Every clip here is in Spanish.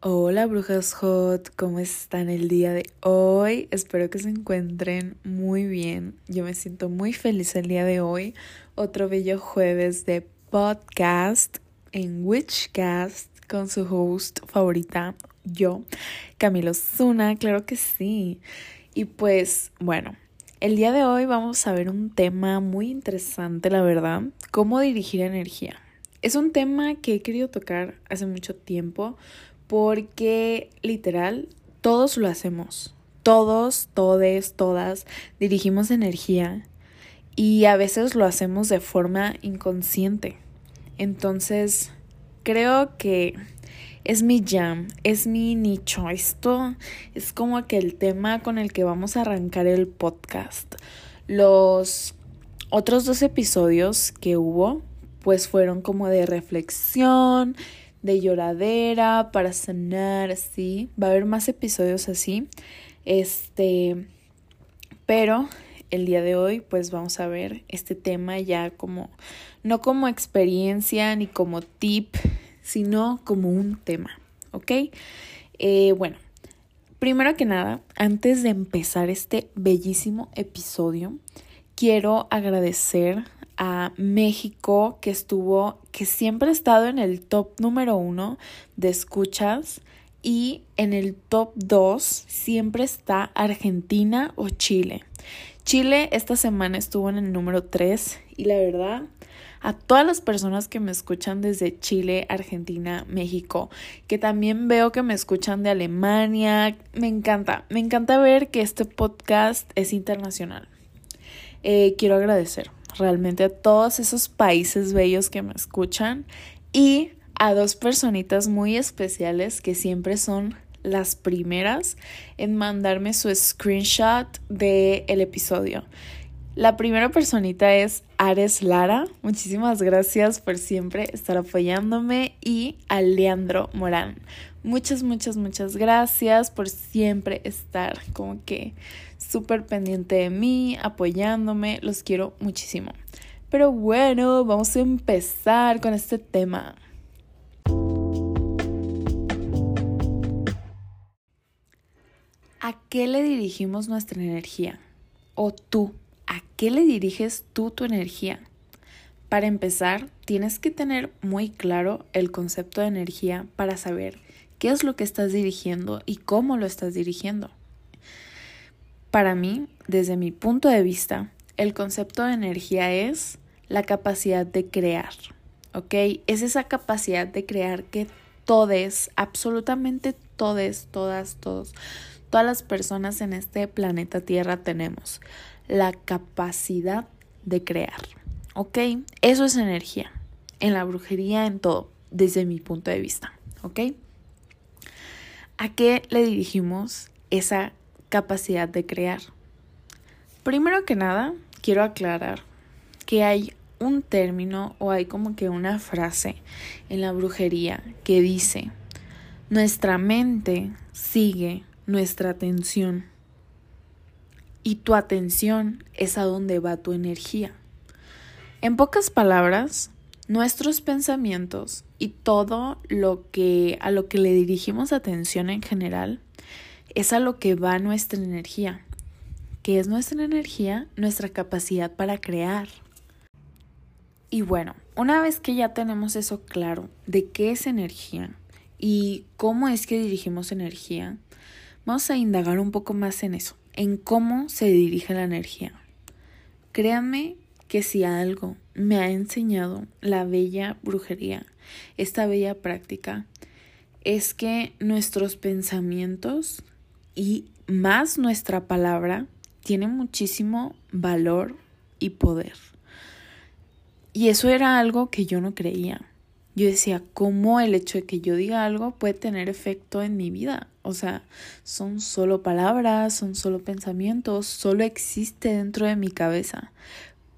Hola brujas hot, ¿cómo están el día de hoy? Espero que se encuentren muy bien. Yo me siento muy feliz el día de hoy. Otro bello jueves de podcast en Witchcast con su host favorita, yo, Camilo Zuna, claro que sí. Y pues bueno, el día de hoy vamos a ver un tema muy interesante, la verdad, cómo dirigir energía. Es un tema que he querido tocar hace mucho tiempo porque literal todos lo hacemos. Todos, todes, todas dirigimos energía y a veces lo hacemos de forma inconsciente. Entonces, creo que es mi jam, es mi nicho. Esto es como que el tema con el que vamos a arrancar el podcast. Los otros dos episodios que hubo, pues fueron como de reflexión, de lloradera, para sanar, así. Va a haber más episodios así. Este, pero el día de hoy pues vamos a ver este tema ya como, no como experiencia ni como tip, sino como un tema, ¿ok? Eh, bueno, primero que nada, antes de empezar este bellísimo episodio, quiero agradecer a México, que estuvo, que siempre ha estado en el top número uno de escuchas y en el top dos siempre está Argentina o Chile. Chile esta semana estuvo en el número tres y la verdad a todas las personas que me escuchan desde Chile, Argentina, México, que también veo que me escuchan de Alemania. Me encanta, me encanta ver que este podcast es internacional. Eh, quiero agradecer realmente a todos esos países bellos que me escuchan y a dos personitas muy especiales que siempre son las primeras en mandarme su screenshot del el episodio. La primera personita es Ares Lara. Muchísimas gracias por siempre estar apoyándome. Y a Leandro Morán. Muchas, muchas, muchas gracias por siempre estar como que súper pendiente de mí, apoyándome. Los quiero muchísimo. Pero bueno, vamos a empezar con este tema. ¿A qué le dirigimos nuestra energía? ¿O tú? ¿A qué le diriges tú tu energía? Para empezar, tienes que tener muy claro el concepto de energía para saber qué es lo que estás dirigiendo y cómo lo estás dirigiendo. Para mí, desde mi punto de vista, el concepto de energía es la capacidad de crear, ¿ok? Es esa capacidad de crear que todes, absolutamente todes, todas, todos, todas las personas en este planeta Tierra tenemos la capacidad de crear. ¿Ok? Eso es energía. En la brujería, en todo, desde mi punto de vista. ¿Ok? ¿A qué le dirigimos esa capacidad de crear? Primero que nada, quiero aclarar que hay un término o hay como que una frase en la brujería que dice, nuestra mente sigue nuestra atención y tu atención es a donde va tu energía. En pocas palabras, nuestros pensamientos y todo lo que a lo que le dirigimos atención en general es a lo que va nuestra energía. ¿Qué es nuestra energía? Nuestra capacidad para crear. Y bueno, una vez que ya tenemos eso claro de qué es energía y cómo es que dirigimos energía, vamos a indagar un poco más en eso en cómo se dirige la energía. Créame que si algo me ha enseñado la bella brujería, esta bella práctica, es que nuestros pensamientos y más nuestra palabra tienen muchísimo valor y poder. Y eso era algo que yo no creía. Yo decía, ¿cómo el hecho de que yo diga algo puede tener efecto en mi vida? O sea, son solo palabras, son solo pensamientos, solo existe dentro de mi cabeza.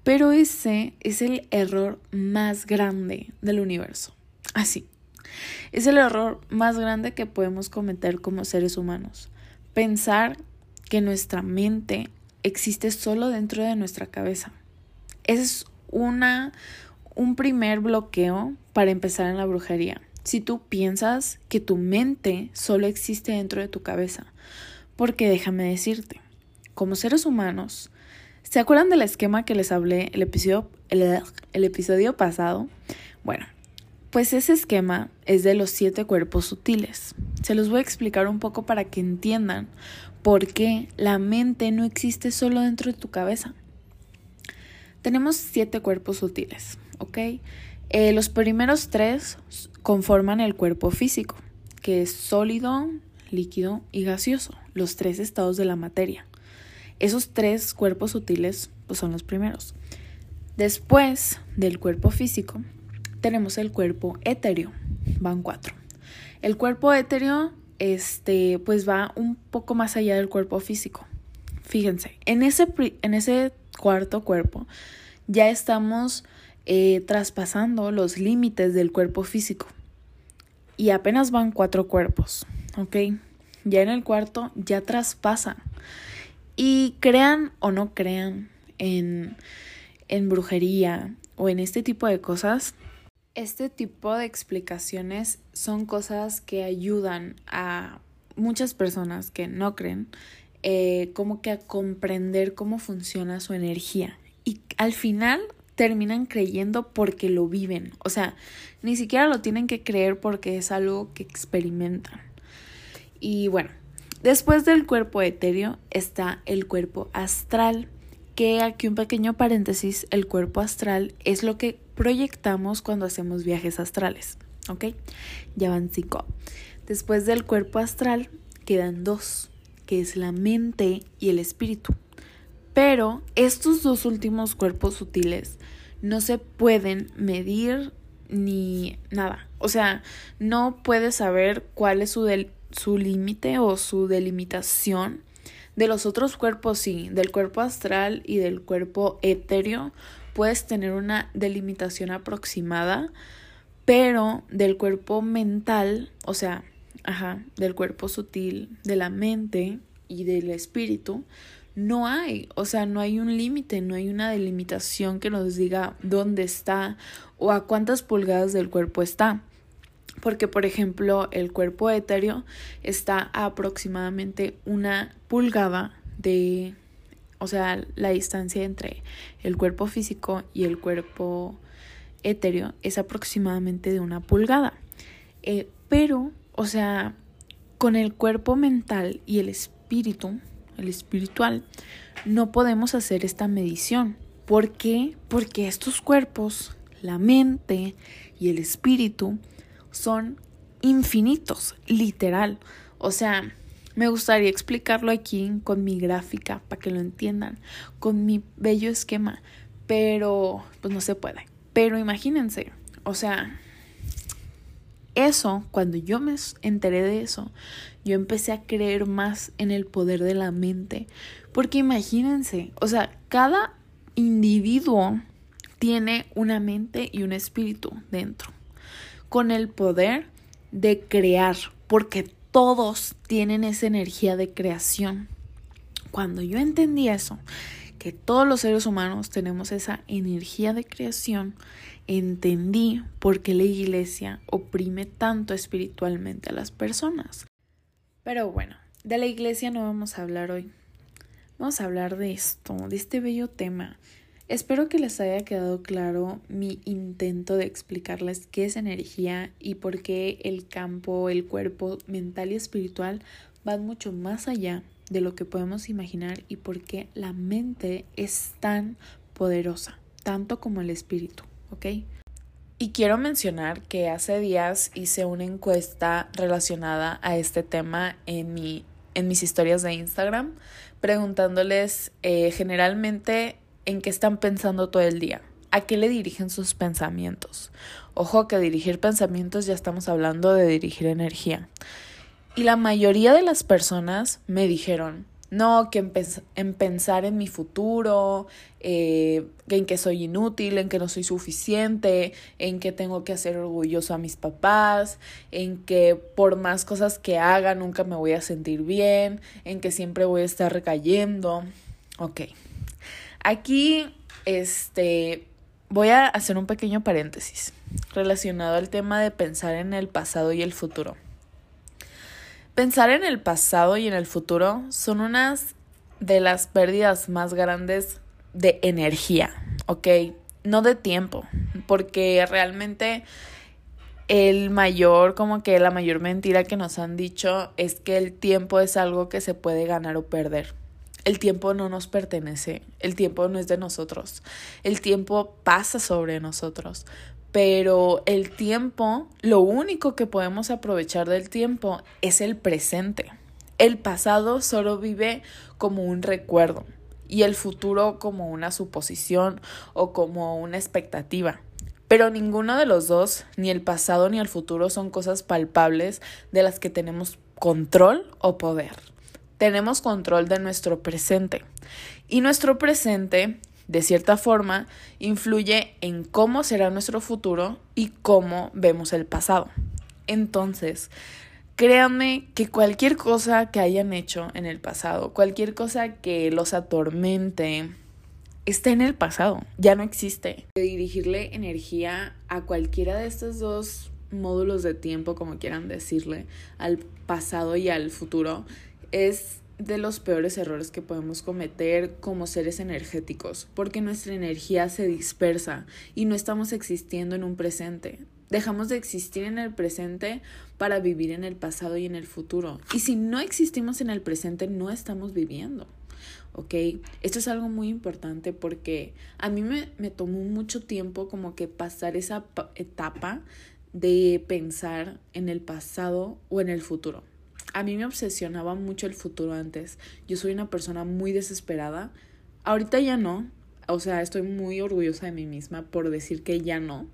Pero ese es el error más grande del universo. Así. Es el error más grande que podemos cometer como seres humanos. Pensar que nuestra mente existe solo dentro de nuestra cabeza. es una, un primer bloqueo para empezar en la brujería. si tú piensas que tu mente solo existe dentro de tu cabeza. Porque déjame decirte, como seres humanos, ¿se acuerdan del esquema que les hablé el episodio, el, episodio pasado? Bueno, pues ese esquema es de los siete cuerpos sutiles. Se los voy a explicar un poco para que entiendan por qué la mente no existe solo dentro de tu cabeza. Tenemos siete cuerpos sutiles, ¿ok? Eh, los primeros tres conforman el cuerpo físico, que es sólido, líquido y gaseoso, los tres estados de la materia. Esos tres cuerpos sutiles pues, son los primeros. Después del cuerpo físico, tenemos el cuerpo etéreo, van cuatro. El cuerpo etéreo este, pues va un poco más allá del cuerpo físico. Fíjense, en ese, en ese cuarto cuerpo ya estamos eh, traspasando los límites del cuerpo físico. Y apenas van cuatro cuerpos, ¿ok? Ya en el cuarto ya traspasan. Y crean o no crean en, en brujería o en este tipo de cosas, este tipo de explicaciones son cosas que ayudan a muchas personas que no creen, eh, como que a comprender cómo funciona su energía. Y al final terminan creyendo porque lo viven. O sea, ni siquiera lo tienen que creer porque es algo que experimentan. Y bueno, después del cuerpo etéreo está el cuerpo astral, que aquí un pequeño paréntesis, el cuerpo astral es lo que proyectamos cuando hacemos viajes astrales. ¿Ok? Ya van cinco. Después del cuerpo astral quedan dos, que es la mente y el espíritu. Pero estos dos últimos cuerpos sutiles no se pueden medir ni nada. O sea, no puedes saber cuál es su, su límite o su delimitación. De los otros cuerpos sí, del cuerpo astral y del cuerpo etéreo puedes tener una delimitación aproximada, pero del cuerpo mental, o sea, ajá, del cuerpo sutil, de la mente y del espíritu, no hay, o sea, no hay un límite, no hay una delimitación que nos diga dónde está o a cuántas pulgadas del cuerpo está. Porque, por ejemplo, el cuerpo etéreo está a aproximadamente una pulgada de, o sea, la distancia entre el cuerpo físico y el cuerpo etéreo es aproximadamente de una pulgada. Eh, pero, o sea, con el cuerpo mental y el espíritu, el espiritual, no podemos hacer esta medición. ¿Por qué? Porque estos cuerpos, la mente y el espíritu, son infinitos, literal. O sea, me gustaría explicarlo aquí con mi gráfica para que lo entiendan, con mi bello esquema, pero pues no se puede. Pero imagínense, o sea, eso, cuando yo me enteré de eso, yo empecé a creer más en el poder de la mente. Porque imagínense, o sea, cada individuo tiene una mente y un espíritu dentro, con el poder de crear, porque todos tienen esa energía de creación. Cuando yo entendí eso, que todos los seres humanos tenemos esa energía de creación, entendí por qué la iglesia oprime tanto espiritualmente a las personas. Pero bueno, de la iglesia no vamos a hablar hoy. Vamos a hablar de esto, de este bello tema. Espero que les haya quedado claro mi intento de explicarles qué es energía y por qué el campo, el cuerpo mental y espiritual van mucho más allá de lo que podemos imaginar y por qué la mente es tan poderosa, tanto como el espíritu, ¿ok? Y quiero mencionar que hace días hice una encuesta relacionada a este tema en, mi, en mis historias de Instagram, preguntándoles eh, generalmente en qué están pensando todo el día, a qué le dirigen sus pensamientos. Ojo que dirigir pensamientos ya estamos hablando de dirigir energía. Y la mayoría de las personas me dijeron, no, que en, pensar en mi futuro, eh, en que soy inútil, en que no soy suficiente, en que tengo que hacer orgulloso a mis papás, en que por más cosas que haga nunca me voy a sentir bien, en que siempre voy a estar recayendo. Ok. Aquí, este, voy a hacer un pequeño paréntesis relacionado al tema de pensar en el pasado y el futuro. Pensar en el pasado y en el futuro son unas de las pérdidas más grandes de energía, ¿ok? No de tiempo, porque realmente el mayor, como que la mayor mentira que nos han dicho es que el tiempo es algo que se puede ganar o perder. El tiempo no nos pertenece, el tiempo no es de nosotros, el tiempo pasa sobre nosotros, pero el tiempo, lo único que podemos aprovechar del tiempo es el presente. El pasado solo vive como un recuerdo y el futuro como una suposición o como una expectativa. Pero ninguno de los dos, ni el pasado ni el futuro, son cosas palpables de las que tenemos control o poder tenemos control de nuestro presente. Y nuestro presente, de cierta forma, influye en cómo será nuestro futuro y cómo vemos el pasado. Entonces, créanme que cualquier cosa que hayan hecho en el pasado, cualquier cosa que los atormente, está en el pasado, ya no existe. Dirigirle energía a cualquiera de estos dos módulos de tiempo, como quieran decirle, al pasado y al futuro, es de los peores errores que podemos cometer como seres energéticos, porque nuestra energía se dispersa y no estamos existiendo en un presente. Dejamos de existir en el presente para vivir en el pasado y en el futuro. Y si no existimos en el presente, no estamos viviendo. ¿ok? Esto es algo muy importante porque a mí me, me tomó mucho tiempo como que pasar esa etapa de pensar en el pasado o en el futuro a mí me obsesionaba mucho el futuro antes. Yo soy una persona muy desesperada. Ahorita ya no. O sea, estoy muy orgullosa de mí misma por decir que ya no.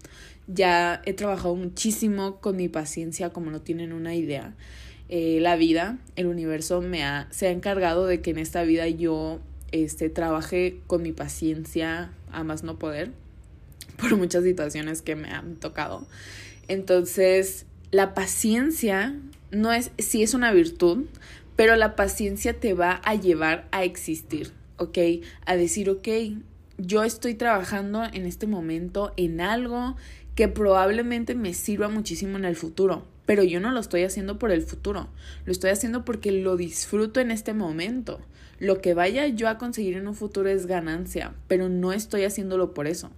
Ya he trabajado muchísimo con mi paciencia, como no tienen una idea. Eh, la vida, el universo me ha, se ha encargado de que en esta vida yo este, trabaje con mi paciencia a más no poder por muchas situaciones que me han tocado. Entonces, la paciencia no es, sí es una virtud, pero la paciencia te va a llevar a existir, ¿ok? A decir, ok, yo estoy trabajando en este momento en algo que probablemente me sirva muchísimo en el futuro, pero yo no lo estoy haciendo por el futuro, lo estoy haciendo porque lo disfruto en este momento. Lo que vaya yo a conseguir en un futuro es ganancia, pero no estoy haciéndolo por eso.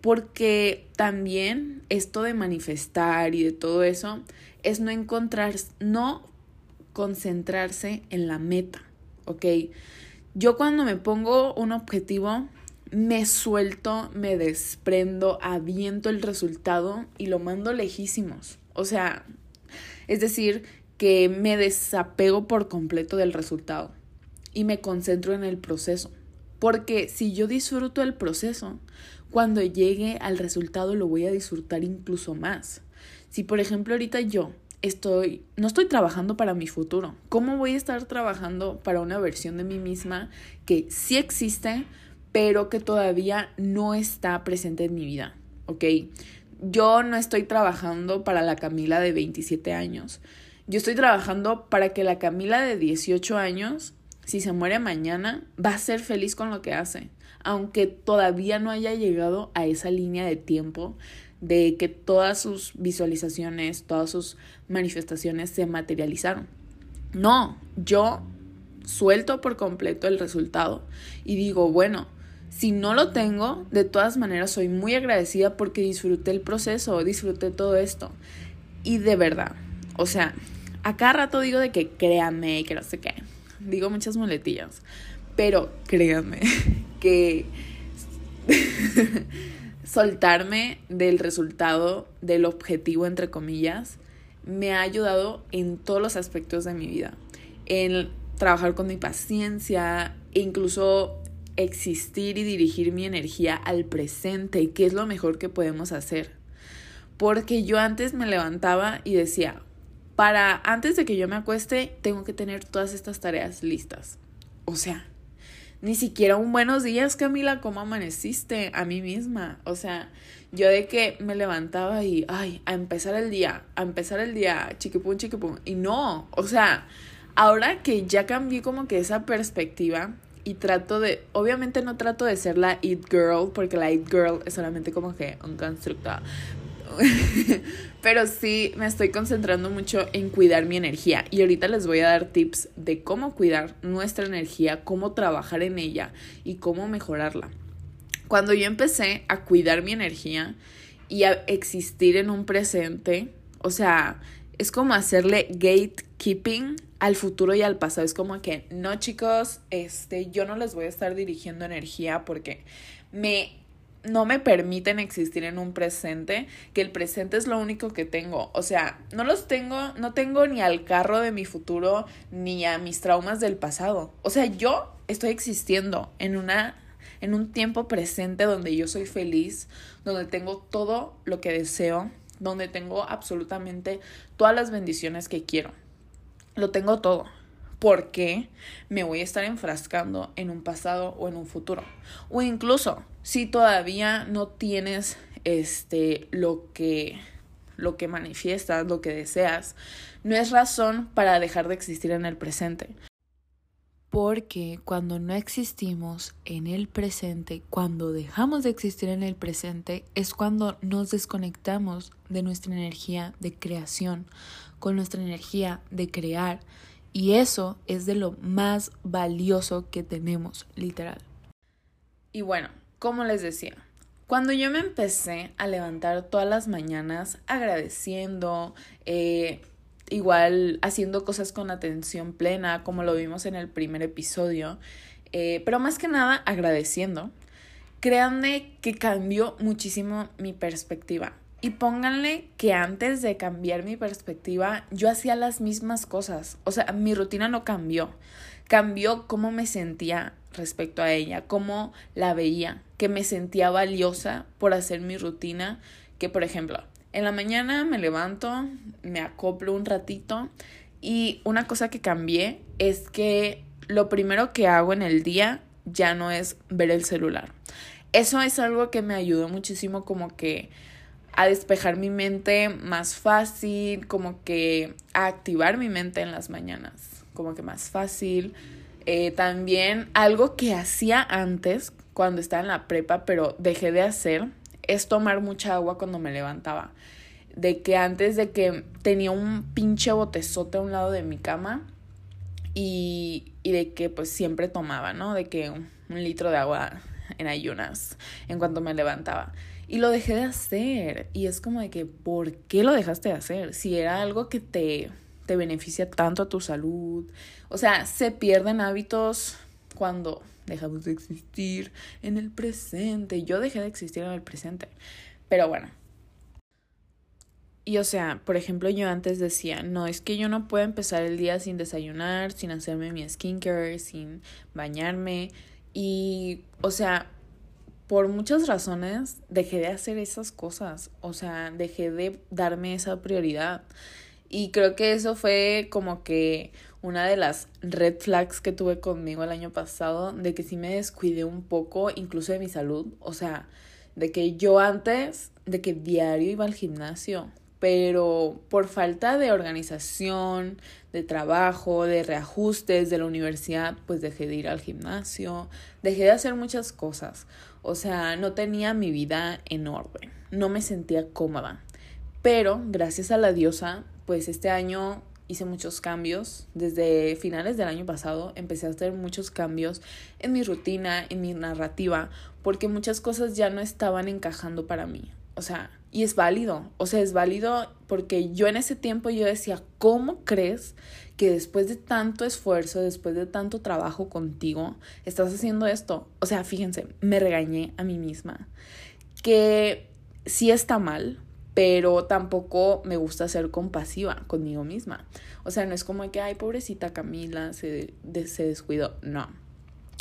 Porque también esto de manifestar y de todo eso es no encontrar, no concentrarse en la meta, ¿ok? Yo cuando me pongo un objetivo, me suelto, me desprendo, aviento el resultado y lo mando lejísimos. O sea, es decir, que me desapego por completo del resultado y me concentro en el proceso. Porque si yo disfruto el proceso, cuando llegue al resultado lo voy a disfrutar incluso más. Si por ejemplo ahorita yo estoy, no estoy trabajando para mi futuro, ¿cómo voy a estar trabajando para una versión de mí misma que sí existe, pero que todavía no está presente en mi vida? ¿Ok? Yo no estoy trabajando para la Camila de 27 años. Yo estoy trabajando para que la Camila de 18 años, si se muere mañana, va a ser feliz con lo que hace, aunque todavía no haya llegado a esa línea de tiempo de que todas sus visualizaciones, todas sus manifestaciones se materializaron. No, yo suelto por completo el resultado y digo, bueno, si no lo tengo, de todas maneras soy muy agradecida porque disfruté el proceso, disfruté todo esto. Y de verdad, o sea, a cada rato digo de que créanme, que no sé qué. Digo muchas muletillas, pero créanme que soltarme del resultado, del objetivo, entre comillas, me ha ayudado en todos los aspectos de mi vida. En trabajar con mi paciencia, e incluso existir y dirigir mi energía al presente, que es lo mejor que podemos hacer. Porque yo antes me levantaba y decía, para antes de que yo me acueste, tengo que tener todas estas tareas listas. O sea, ni siquiera un buenos días, Camila, ¿cómo amaneciste? A mí misma. O sea, yo de que me levantaba y, ay, a empezar el día, a empezar el día, chiquipum, chiquipum. Y no, o sea, ahora que ya cambié como que esa perspectiva y trato de, obviamente no trato de ser la It Girl, porque la It Girl es solamente como que un constructo. Pero sí me estoy concentrando mucho en cuidar mi energía y ahorita les voy a dar tips de cómo cuidar nuestra energía, cómo trabajar en ella y cómo mejorarla. Cuando yo empecé a cuidar mi energía y a existir en un presente, o sea, es como hacerle gatekeeping al futuro y al pasado. Es como que, no chicos, este, yo no les voy a estar dirigiendo energía porque me no me permiten existir en un presente, que el presente es lo único que tengo. O sea, no los tengo, no tengo ni al carro de mi futuro ni a mis traumas del pasado. O sea, yo estoy existiendo en una en un tiempo presente donde yo soy feliz, donde tengo todo lo que deseo, donde tengo absolutamente todas las bendiciones que quiero. Lo tengo todo. ¿Por qué me voy a estar enfrascando en un pasado o en un futuro? O incluso si todavía no tienes este lo que lo que manifiestas, lo que deseas, no es razón para dejar de existir en el presente. Porque cuando no existimos en el presente, cuando dejamos de existir en el presente, es cuando nos desconectamos de nuestra energía de creación, con nuestra energía de crear. Y eso es de lo más valioso que tenemos, literal. Y bueno, como les decía, cuando yo me empecé a levantar todas las mañanas agradeciendo, eh, igual haciendo cosas con atención plena, como lo vimos en el primer episodio, eh, pero más que nada agradeciendo. Créanme que cambió muchísimo mi perspectiva. Y pónganle que antes de cambiar mi perspectiva, yo hacía las mismas cosas. O sea, mi rutina no cambió. Cambió cómo me sentía respecto a ella, cómo la veía, que me sentía valiosa por hacer mi rutina. Que, por ejemplo, en la mañana me levanto, me acoplo un ratito y una cosa que cambié es que lo primero que hago en el día ya no es ver el celular. Eso es algo que me ayudó muchísimo como que a despejar mi mente más fácil, como que a activar mi mente en las mañanas, como que más fácil. Eh, también algo que hacía antes cuando estaba en la prepa, pero dejé de hacer, es tomar mucha agua cuando me levantaba. De que antes de que tenía un pinche botezote a un lado de mi cama y, y de que pues siempre tomaba, ¿no? De que un, litro de agua en ayunas en cuanto me levantaba. Y lo dejé de hacer. Y es como de que, ¿por qué lo dejaste de hacer? Si era algo que te, te beneficia tanto a tu salud. O sea, se pierden hábitos cuando dejamos de existir en el presente. Yo dejé de existir en el presente. Pero bueno. Y o sea, por ejemplo, yo antes decía, no, es que yo no puedo empezar el día sin desayunar, sin hacerme mi skincare, sin bañarme. Y, o sea, por muchas razones dejé de hacer esas cosas. O sea, dejé de darme esa prioridad. Y creo que eso fue como que una de las red flags que tuve conmigo el año pasado, de que sí me descuidé un poco, incluso de mi salud, o sea, de que yo antes, de que diario iba al gimnasio, pero por falta de organización, de trabajo, de reajustes de la universidad, pues dejé de ir al gimnasio, dejé de hacer muchas cosas, o sea, no tenía mi vida en orden, no me sentía cómoda, pero gracias a la diosa, pues este año hice muchos cambios. Desde finales del año pasado empecé a hacer muchos cambios en mi rutina, en mi narrativa, porque muchas cosas ya no estaban encajando para mí. O sea, y es válido, o sea, es válido porque yo en ese tiempo yo decía, ¿cómo crees que después de tanto esfuerzo, después de tanto trabajo contigo, estás haciendo esto? O sea, fíjense, me regañé a mí misma, que sí está mal, pero tampoco me gusta ser compasiva conmigo misma. O sea, no es como que, ay, pobrecita Camila, se, se descuidó. No.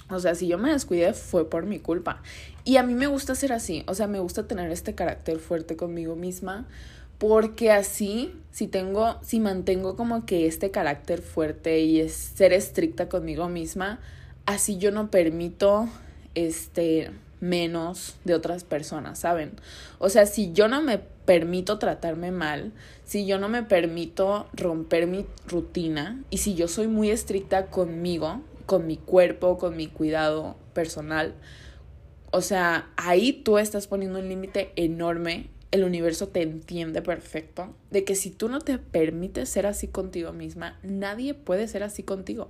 O sea, si yo me descuidé fue por mi culpa. Y a mí me gusta ser así. O sea, me gusta tener este carácter fuerte conmigo misma. Porque así, si tengo, si mantengo como que este carácter fuerte y es ser estricta conmigo misma, así yo no permito este menos de otras personas, ¿saben? O sea, si yo no me permito tratarme mal, si yo no me permito romper mi rutina y si yo soy muy estricta conmigo, con mi cuerpo, con mi cuidado personal. O sea, ahí tú estás poniendo un límite enorme. El universo te entiende perfecto. De que si tú no te permites ser así contigo misma, nadie puede ser así contigo.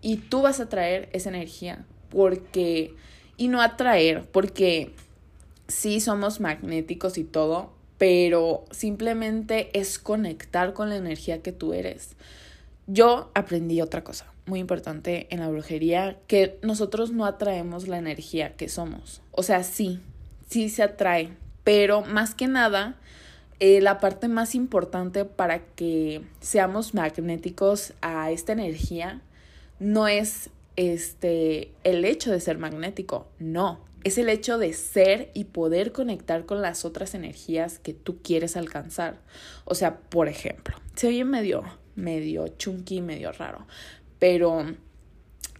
Y tú vas a traer esa energía. Porque. Y no atraer, porque sí somos magnéticos y todo, pero simplemente es conectar con la energía que tú eres. Yo aprendí otra cosa muy importante en la brujería, que nosotros no atraemos la energía que somos. O sea, sí, sí se atrae, pero más que nada, eh, la parte más importante para que seamos magnéticos a esta energía no es este el hecho de ser magnético, no, es el hecho de ser y poder conectar con las otras energías que tú quieres alcanzar. O sea, por ejemplo, se oye medio medio chunky, medio raro. Pero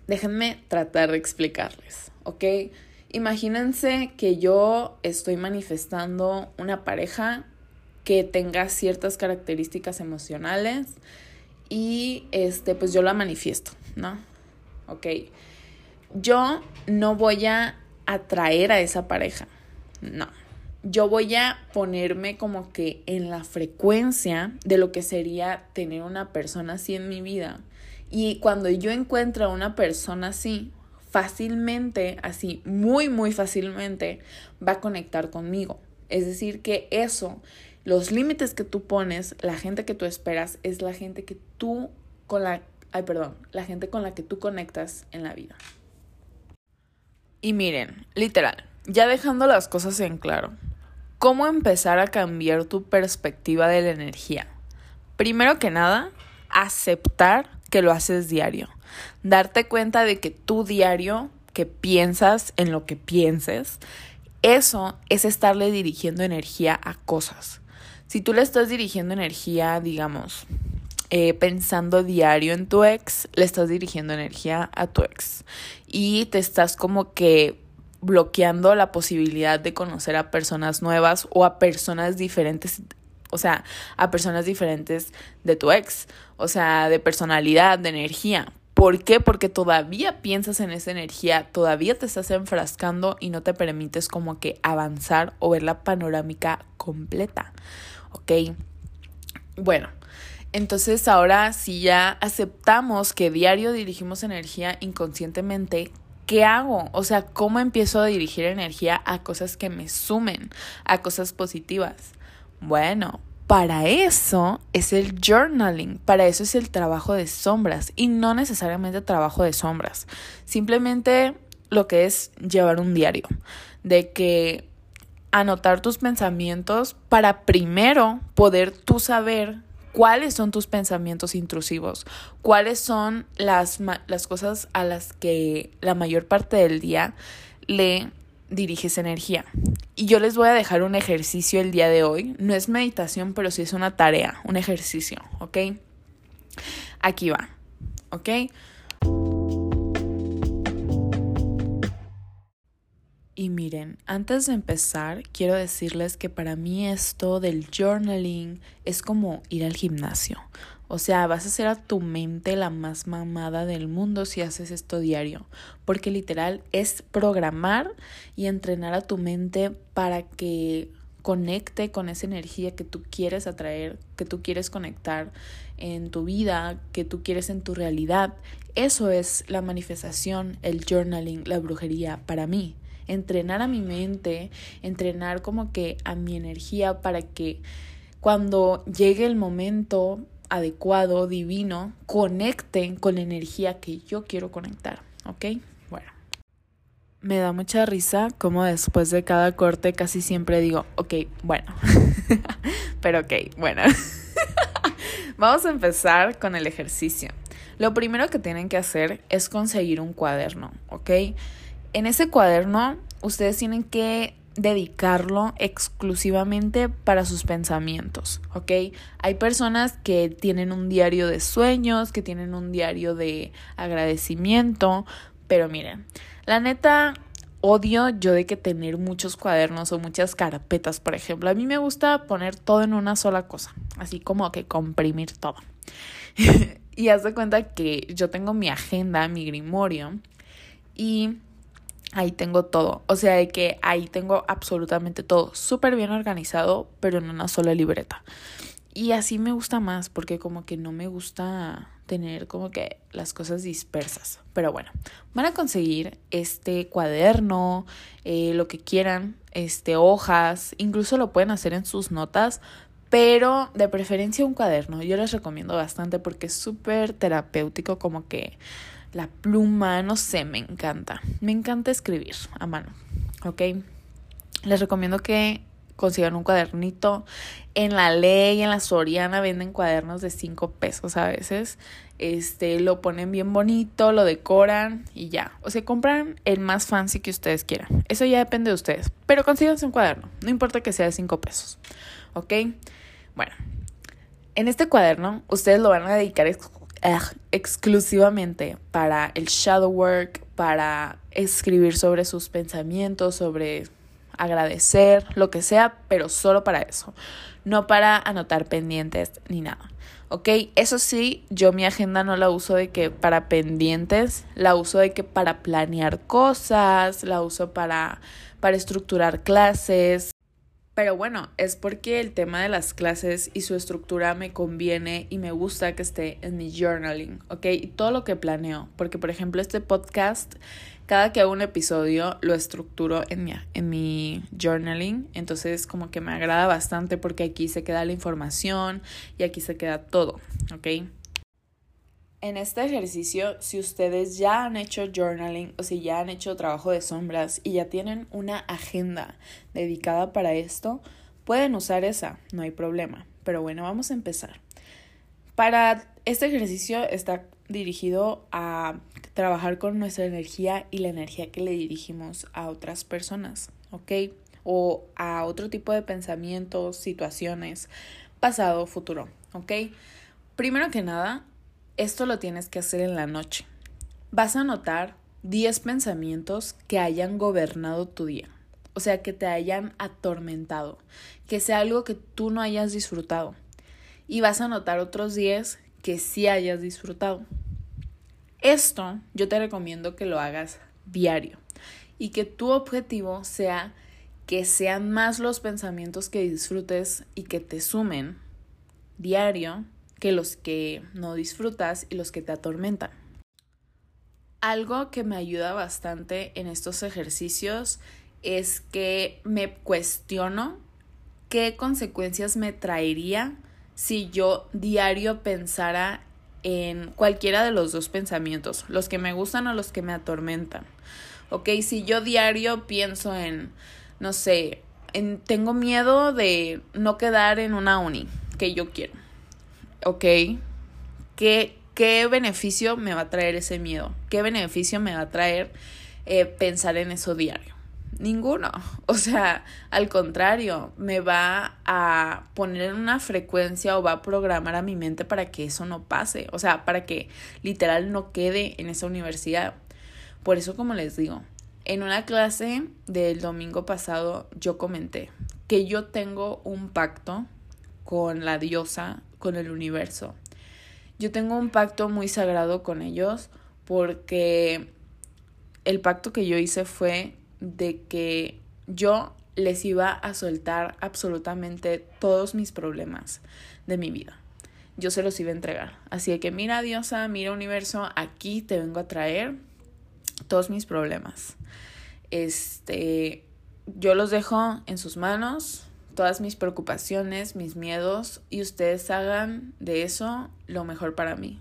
déjenme tratar de explicarles, ¿ok? Imagínense que yo estoy manifestando una pareja que tenga ciertas características emocionales y este pues yo la manifiesto, ¿no? Ok. Yo no voy a atraer a esa pareja. No yo voy a ponerme como que en la frecuencia de lo que sería tener una persona así en mi vida. Y cuando yo encuentro a una persona así, fácilmente, así, muy, muy fácilmente, va a conectar conmigo. Es decir, que eso, los límites que tú pones, la gente que tú esperas, es la gente que tú con la, ay, perdón, la gente con la que tú conectas en la vida. Y miren, literal, ya dejando las cosas en claro, ¿Cómo empezar a cambiar tu perspectiva de la energía? Primero que nada, aceptar que lo haces diario. Darte cuenta de que tu diario, que piensas en lo que pienses, eso es estarle dirigiendo energía a cosas. Si tú le estás dirigiendo energía, digamos, eh, pensando diario en tu ex, le estás dirigiendo energía a tu ex. Y te estás como que bloqueando la posibilidad de conocer a personas nuevas o a personas diferentes, o sea, a personas diferentes de tu ex, o sea, de personalidad, de energía. ¿Por qué? Porque todavía piensas en esa energía, todavía te estás enfrascando y no te permites como que avanzar o ver la panorámica completa. ¿Ok? Bueno, entonces ahora si ya aceptamos que diario dirigimos energía inconscientemente, ¿qué hago? O sea, ¿cómo empiezo a dirigir energía a cosas que me sumen, a cosas positivas? Bueno, para eso es el journaling, para eso es el trabajo de sombras y no necesariamente trabajo de sombras, simplemente lo que es llevar un diario, de que anotar tus pensamientos para primero poder tú saber cuáles son tus pensamientos intrusivos, cuáles son las, las cosas a las que la mayor parte del día le diriges energía. Y yo les voy a dejar un ejercicio el día de hoy. No es meditación, pero sí es una tarea, un ejercicio, ¿ok? Aquí va, ¿ok? Y miren, antes de empezar, quiero decirles que para mí esto del journaling es como ir al gimnasio. O sea, vas a hacer a tu mente la más mamada del mundo si haces esto diario, porque literal es programar y entrenar a tu mente para que conecte con esa energía que tú quieres atraer, que tú quieres conectar en tu vida, que tú quieres en tu realidad. Eso es la manifestación, el journaling, la brujería para mí entrenar a mi mente, entrenar como que a mi energía para que cuando llegue el momento adecuado, divino, conecten con la energía que yo quiero conectar, ¿ok? Bueno. Me da mucha risa como después de cada corte casi siempre digo, ok, bueno, pero ok, bueno. Vamos a empezar con el ejercicio. Lo primero que tienen que hacer es conseguir un cuaderno, ¿ok? En ese cuaderno ustedes tienen que dedicarlo exclusivamente para sus pensamientos, ¿ok? Hay personas que tienen un diario de sueños, que tienen un diario de agradecimiento, pero miren, la neta odio yo de que tener muchos cuadernos o muchas carpetas, por ejemplo. A mí me gusta poner todo en una sola cosa, así como que comprimir todo. y haz de cuenta que yo tengo mi agenda, mi grimorio, y ahí tengo todo. O sea, de que ahí tengo absolutamente todo, súper bien organizado, pero en una sola libreta. Y así me gusta más, porque como que no me gusta tener como que las cosas dispersas. Pero bueno, van a conseguir este cuaderno, eh, lo que quieran, este, hojas, incluso lo pueden hacer en sus notas, pero de preferencia un cuaderno. Yo les recomiendo bastante porque es súper terapéutico, como que la pluma, no sé, me encanta. Me encanta escribir a mano, ¿ok? Les recomiendo que consigan un cuadernito. En la ley, en la Soriana venden cuadernos de 5 pesos a veces. Este, lo ponen bien bonito, lo decoran y ya. O sea, compran el más fancy que ustedes quieran. Eso ya depende de ustedes. Pero consíganse un cuaderno, no importa que sea de 5 pesos. ¿Ok? Bueno, en este cuaderno ustedes lo van a dedicar exclusivamente para el shadow work, para escribir sobre sus pensamientos, sobre agradecer, lo que sea, pero solo para eso, no para anotar pendientes ni nada. ¿Ok? Eso sí, yo mi agenda no la uso de que para pendientes, la uso de que para planear cosas, la uso para, para estructurar clases, pero bueno, es porque el tema de las clases y su estructura me conviene y me gusta que esté en mi journaling, ¿ok? Y todo lo que planeo, porque por ejemplo este podcast, cada que hago un episodio lo estructuro en mi, en mi journaling, entonces como que me agrada bastante porque aquí se queda la información y aquí se queda todo, ¿ok? En este ejercicio, si ustedes ya han hecho journaling o si ya han hecho trabajo de sombras y ya tienen una agenda dedicada para esto, pueden usar esa, no hay problema. Pero bueno, vamos a empezar. Para este ejercicio está dirigido a trabajar con nuestra energía y la energía que le dirigimos a otras personas, ¿ok? O a otro tipo de pensamientos, situaciones, pasado, futuro, ¿ok? Primero que nada, esto lo tienes que hacer en la noche. Vas a anotar 10 pensamientos que hayan gobernado tu día. O sea, que te hayan atormentado, que sea algo que tú no hayas disfrutado. Y vas a anotar otros 10 que sí hayas disfrutado. Esto yo te recomiendo que lo hagas diario y que tu objetivo sea que sean más los pensamientos que disfrutes y que te sumen diario que los que no disfrutas y los que te atormentan. Algo que me ayuda bastante en estos ejercicios es que me cuestiono qué consecuencias me traería si yo diario pensara en cualquiera de los dos pensamientos, los que me gustan o los que me atormentan. Ok, si yo diario pienso en, no sé, en, tengo miedo de no quedar en una uni que yo quiero ok, ¿qué, qué beneficio me va a traer ese miedo? ¿Qué beneficio me va a traer eh, pensar en eso diario? Ninguno. O sea, al contrario, me va a poner en una frecuencia o va a programar a mi mente para que eso no pase. O sea, para que literal no quede en esa universidad. Por eso, como les digo, en una clase del domingo pasado yo comenté que yo tengo un pacto con la diosa con el universo. Yo tengo un pacto muy sagrado con ellos porque el pacto que yo hice fue de que yo les iba a soltar absolutamente todos mis problemas de mi vida. Yo se los iba a entregar. Así que mira diosa, mira universo, aquí te vengo a traer todos mis problemas. Este, yo los dejo en sus manos, todas mis preocupaciones, mis miedos y ustedes hagan de eso lo mejor para mí.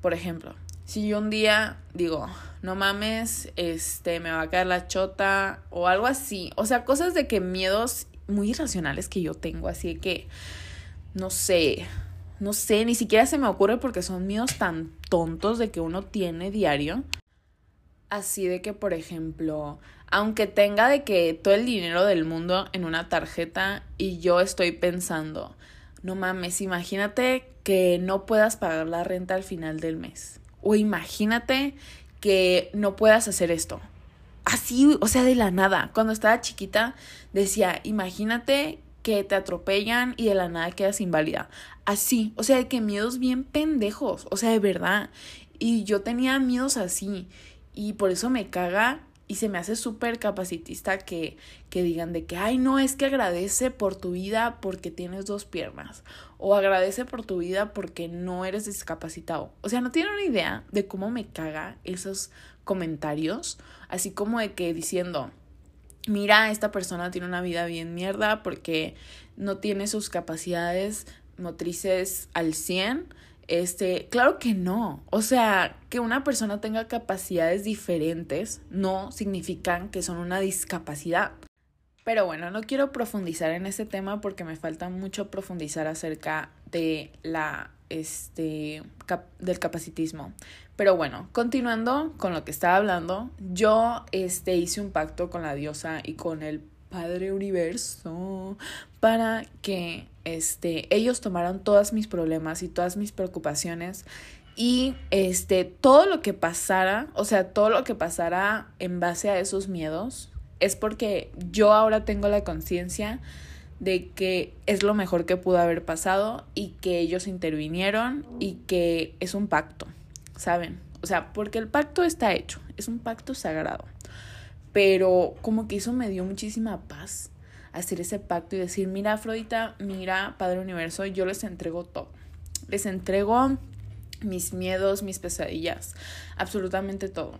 Por ejemplo, si yo un día digo, no mames, este, me va a caer la chota o algo así, o sea, cosas de que miedos muy irracionales que yo tengo, así que, no sé, no sé, ni siquiera se me ocurre porque son miedos tan tontos de que uno tiene diario. Así de que, por ejemplo, aunque tenga de que todo el dinero del mundo en una tarjeta y yo estoy pensando, no mames, imagínate que no puedas pagar la renta al final del mes. O imagínate que no puedas hacer esto. Así, o sea, de la nada. Cuando estaba chiquita decía, imagínate que te atropellan y de la nada quedas inválida. Así, o sea, de que miedos bien pendejos, o sea, de verdad. Y yo tenía miedos así y por eso me caga y se me hace súper capacitista que, que digan de que, ay, no, es que agradece por tu vida porque tienes dos piernas. O agradece por tu vida porque no eres discapacitado. O sea, no tienen una idea de cómo me caga esos comentarios. Así como de que diciendo, mira, esta persona tiene una vida bien mierda porque no tiene sus capacidades motrices al 100 este, claro que no. O sea, que una persona tenga capacidades diferentes no significan que son una discapacidad. Pero bueno, no quiero profundizar en ese tema porque me falta mucho profundizar acerca de la este del capacitismo. Pero bueno, continuando con lo que estaba hablando, yo este hice un pacto con la diosa y con el Padre Universo para que este, ellos tomaran todos mis problemas y todas mis preocupaciones y este, todo lo que pasara, o sea, todo lo que pasara en base a esos miedos, es porque yo ahora tengo la conciencia de que es lo mejor que pudo haber pasado y que ellos intervinieron y que es un pacto, ¿saben? O sea, porque el pacto está hecho, es un pacto sagrado. Pero como que eso me dio muchísima paz hacer ese pacto y decir, mira Afrodita, mira Padre Universo, yo les entrego todo. Les entrego mis miedos, mis pesadillas, absolutamente todo.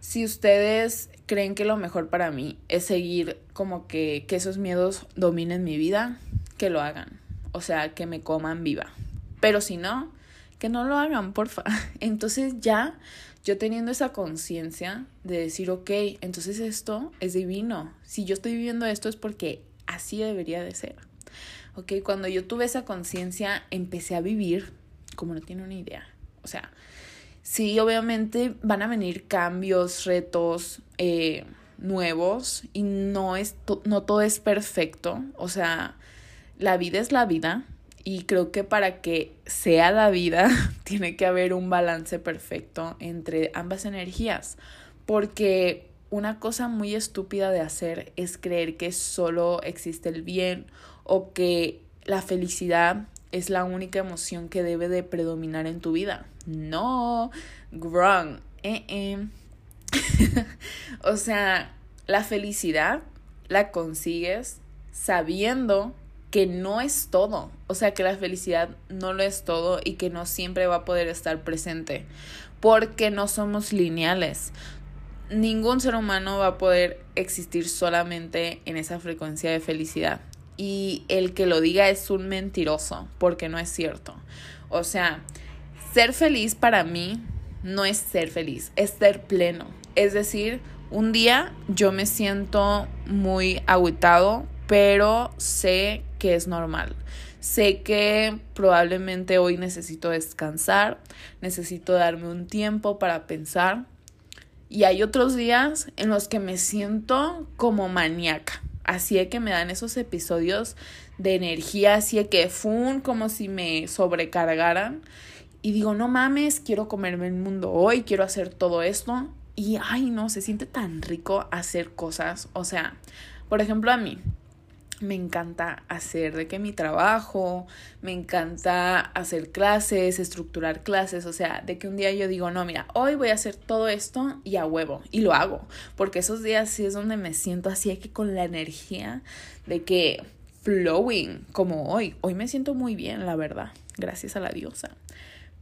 Si ustedes creen que lo mejor para mí es seguir como que, que esos miedos dominen mi vida, que lo hagan. O sea, que me coman viva. Pero si no, que no lo hagan, porfa. Entonces ya yo teniendo esa conciencia de decir, ok, entonces esto es divino. Si yo estoy viviendo esto es porque así debería de ser. Ok, cuando yo tuve esa conciencia, empecé a vivir como no tiene una idea. O sea, sí, obviamente van a venir cambios, retos eh, nuevos y no, es no todo es perfecto. O sea, la vida es la vida y creo que para que sea la vida tiene que haber un balance perfecto entre ambas energías. Porque una cosa muy estúpida de hacer es creer que solo existe el bien o que la felicidad es la única emoción que debe de predominar en tu vida. No, wrong. Eh, eh. o sea, la felicidad la consigues sabiendo que no es todo, o sea que la felicidad no lo es todo y que no siempre va a poder estar presente, porque no somos lineales. Ningún ser humano va a poder existir solamente en esa frecuencia de felicidad. Y el que lo diga es un mentiroso, porque no es cierto. O sea, ser feliz para mí no es ser feliz, es ser pleno. Es decir, un día yo me siento muy agüitado, pero sé que es normal. Sé que probablemente hoy necesito descansar, necesito darme un tiempo para pensar. Y hay otros días en los que me siento como maníaca. Así es que me dan esos episodios de energía, así es que fun, como si me sobrecargaran. Y digo, no mames, quiero comerme el mundo hoy, quiero hacer todo esto. Y ay, no, se siente tan rico hacer cosas. O sea, por ejemplo, a mí, me encanta hacer de que mi trabajo, me encanta hacer clases, estructurar clases, o sea, de que un día yo digo, no, mira, hoy voy a hacer todo esto y a huevo, y lo hago, porque esos días sí es donde me siento así, que con la energía de que flowing, como hoy, hoy me siento muy bien, la verdad, gracias a la diosa,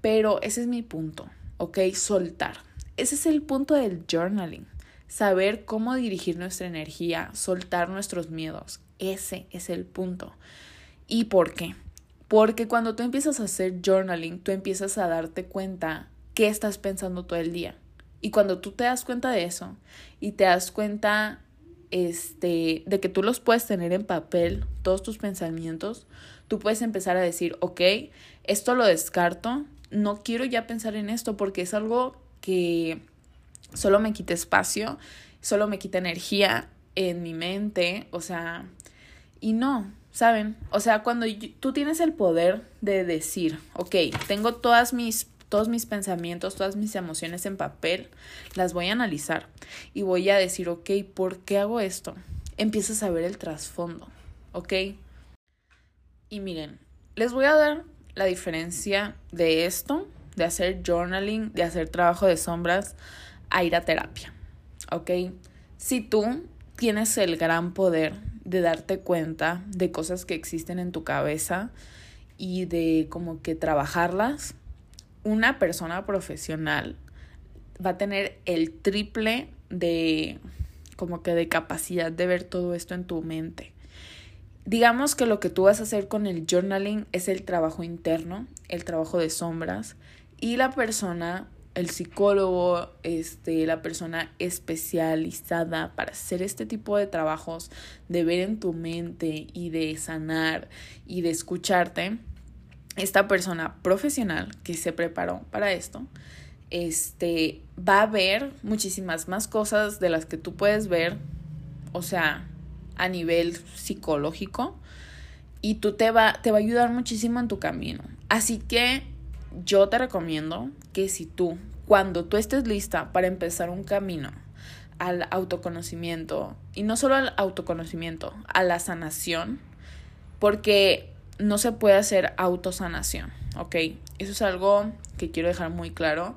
pero ese es mi punto, ¿ok? Soltar, ese es el punto del journaling saber cómo dirigir nuestra energía, soltar nuestros miedos, ese es el punto. ¿Y por qué? Porque cuando tú empiezas a hacer journaling, tú empiezas a darte cuenta qué estás pensando todo el día. Y cuando tú te das cuenta de eso y te das cuenta este, de que tú los puedes tener en papel, todos tus pensamientos, tú puedes empezar a decir, ok, esto lo descarto, no quiero ya pensar en esto porque es algo que solo me quita espacio, solo me quita energía en mi mente, o sea, y no, ¿saben? O sea, cuando tú tienes el poder de decir, ok, tengo todas mis, todos mis pensamientos, todas mis emociones en papel, las voy a analizar y voy a decir, ok, ¿por qué hago esto? Empiezas a ver el trasfondo, ¿ok? Y miren, les voy a dar la diferencia de esto, de hacer journaling, de hacer trabajo de sombras, a ir a terapia. ¿Ok? Si tú tienes el gran poder de darte cuenta de cosas que existen en tu cabeza y de como que trabajarlas, una persona profesional va a tener el triple de como que de capacidad de ver todo esto en tu mente. Digamos que lo que tú vas a hacer con el journaling es el trabajo interno, el trabajo de sombras y la persona el psicólogo, este, la persona especializada para hacer este tipo de trabajos, de ver en tu mente y de sanar y de escucharte, esta persona profesional que se preparó para esto, este, va a ver muchísimas más cosas de las que tú puedes ver, o sea, a nivel psicológico, y tú te va, te va a ayudar muchísimo en tu camino. Así que yo te recomiendo que si tú, cuando tú estés lista para empezar un camino al autoconocimiento, y no solo al autoconocimiento, a la sanación, porque no se puede hacer autosanación, ¿ok? Eso es algo que quiero dejar muy claro,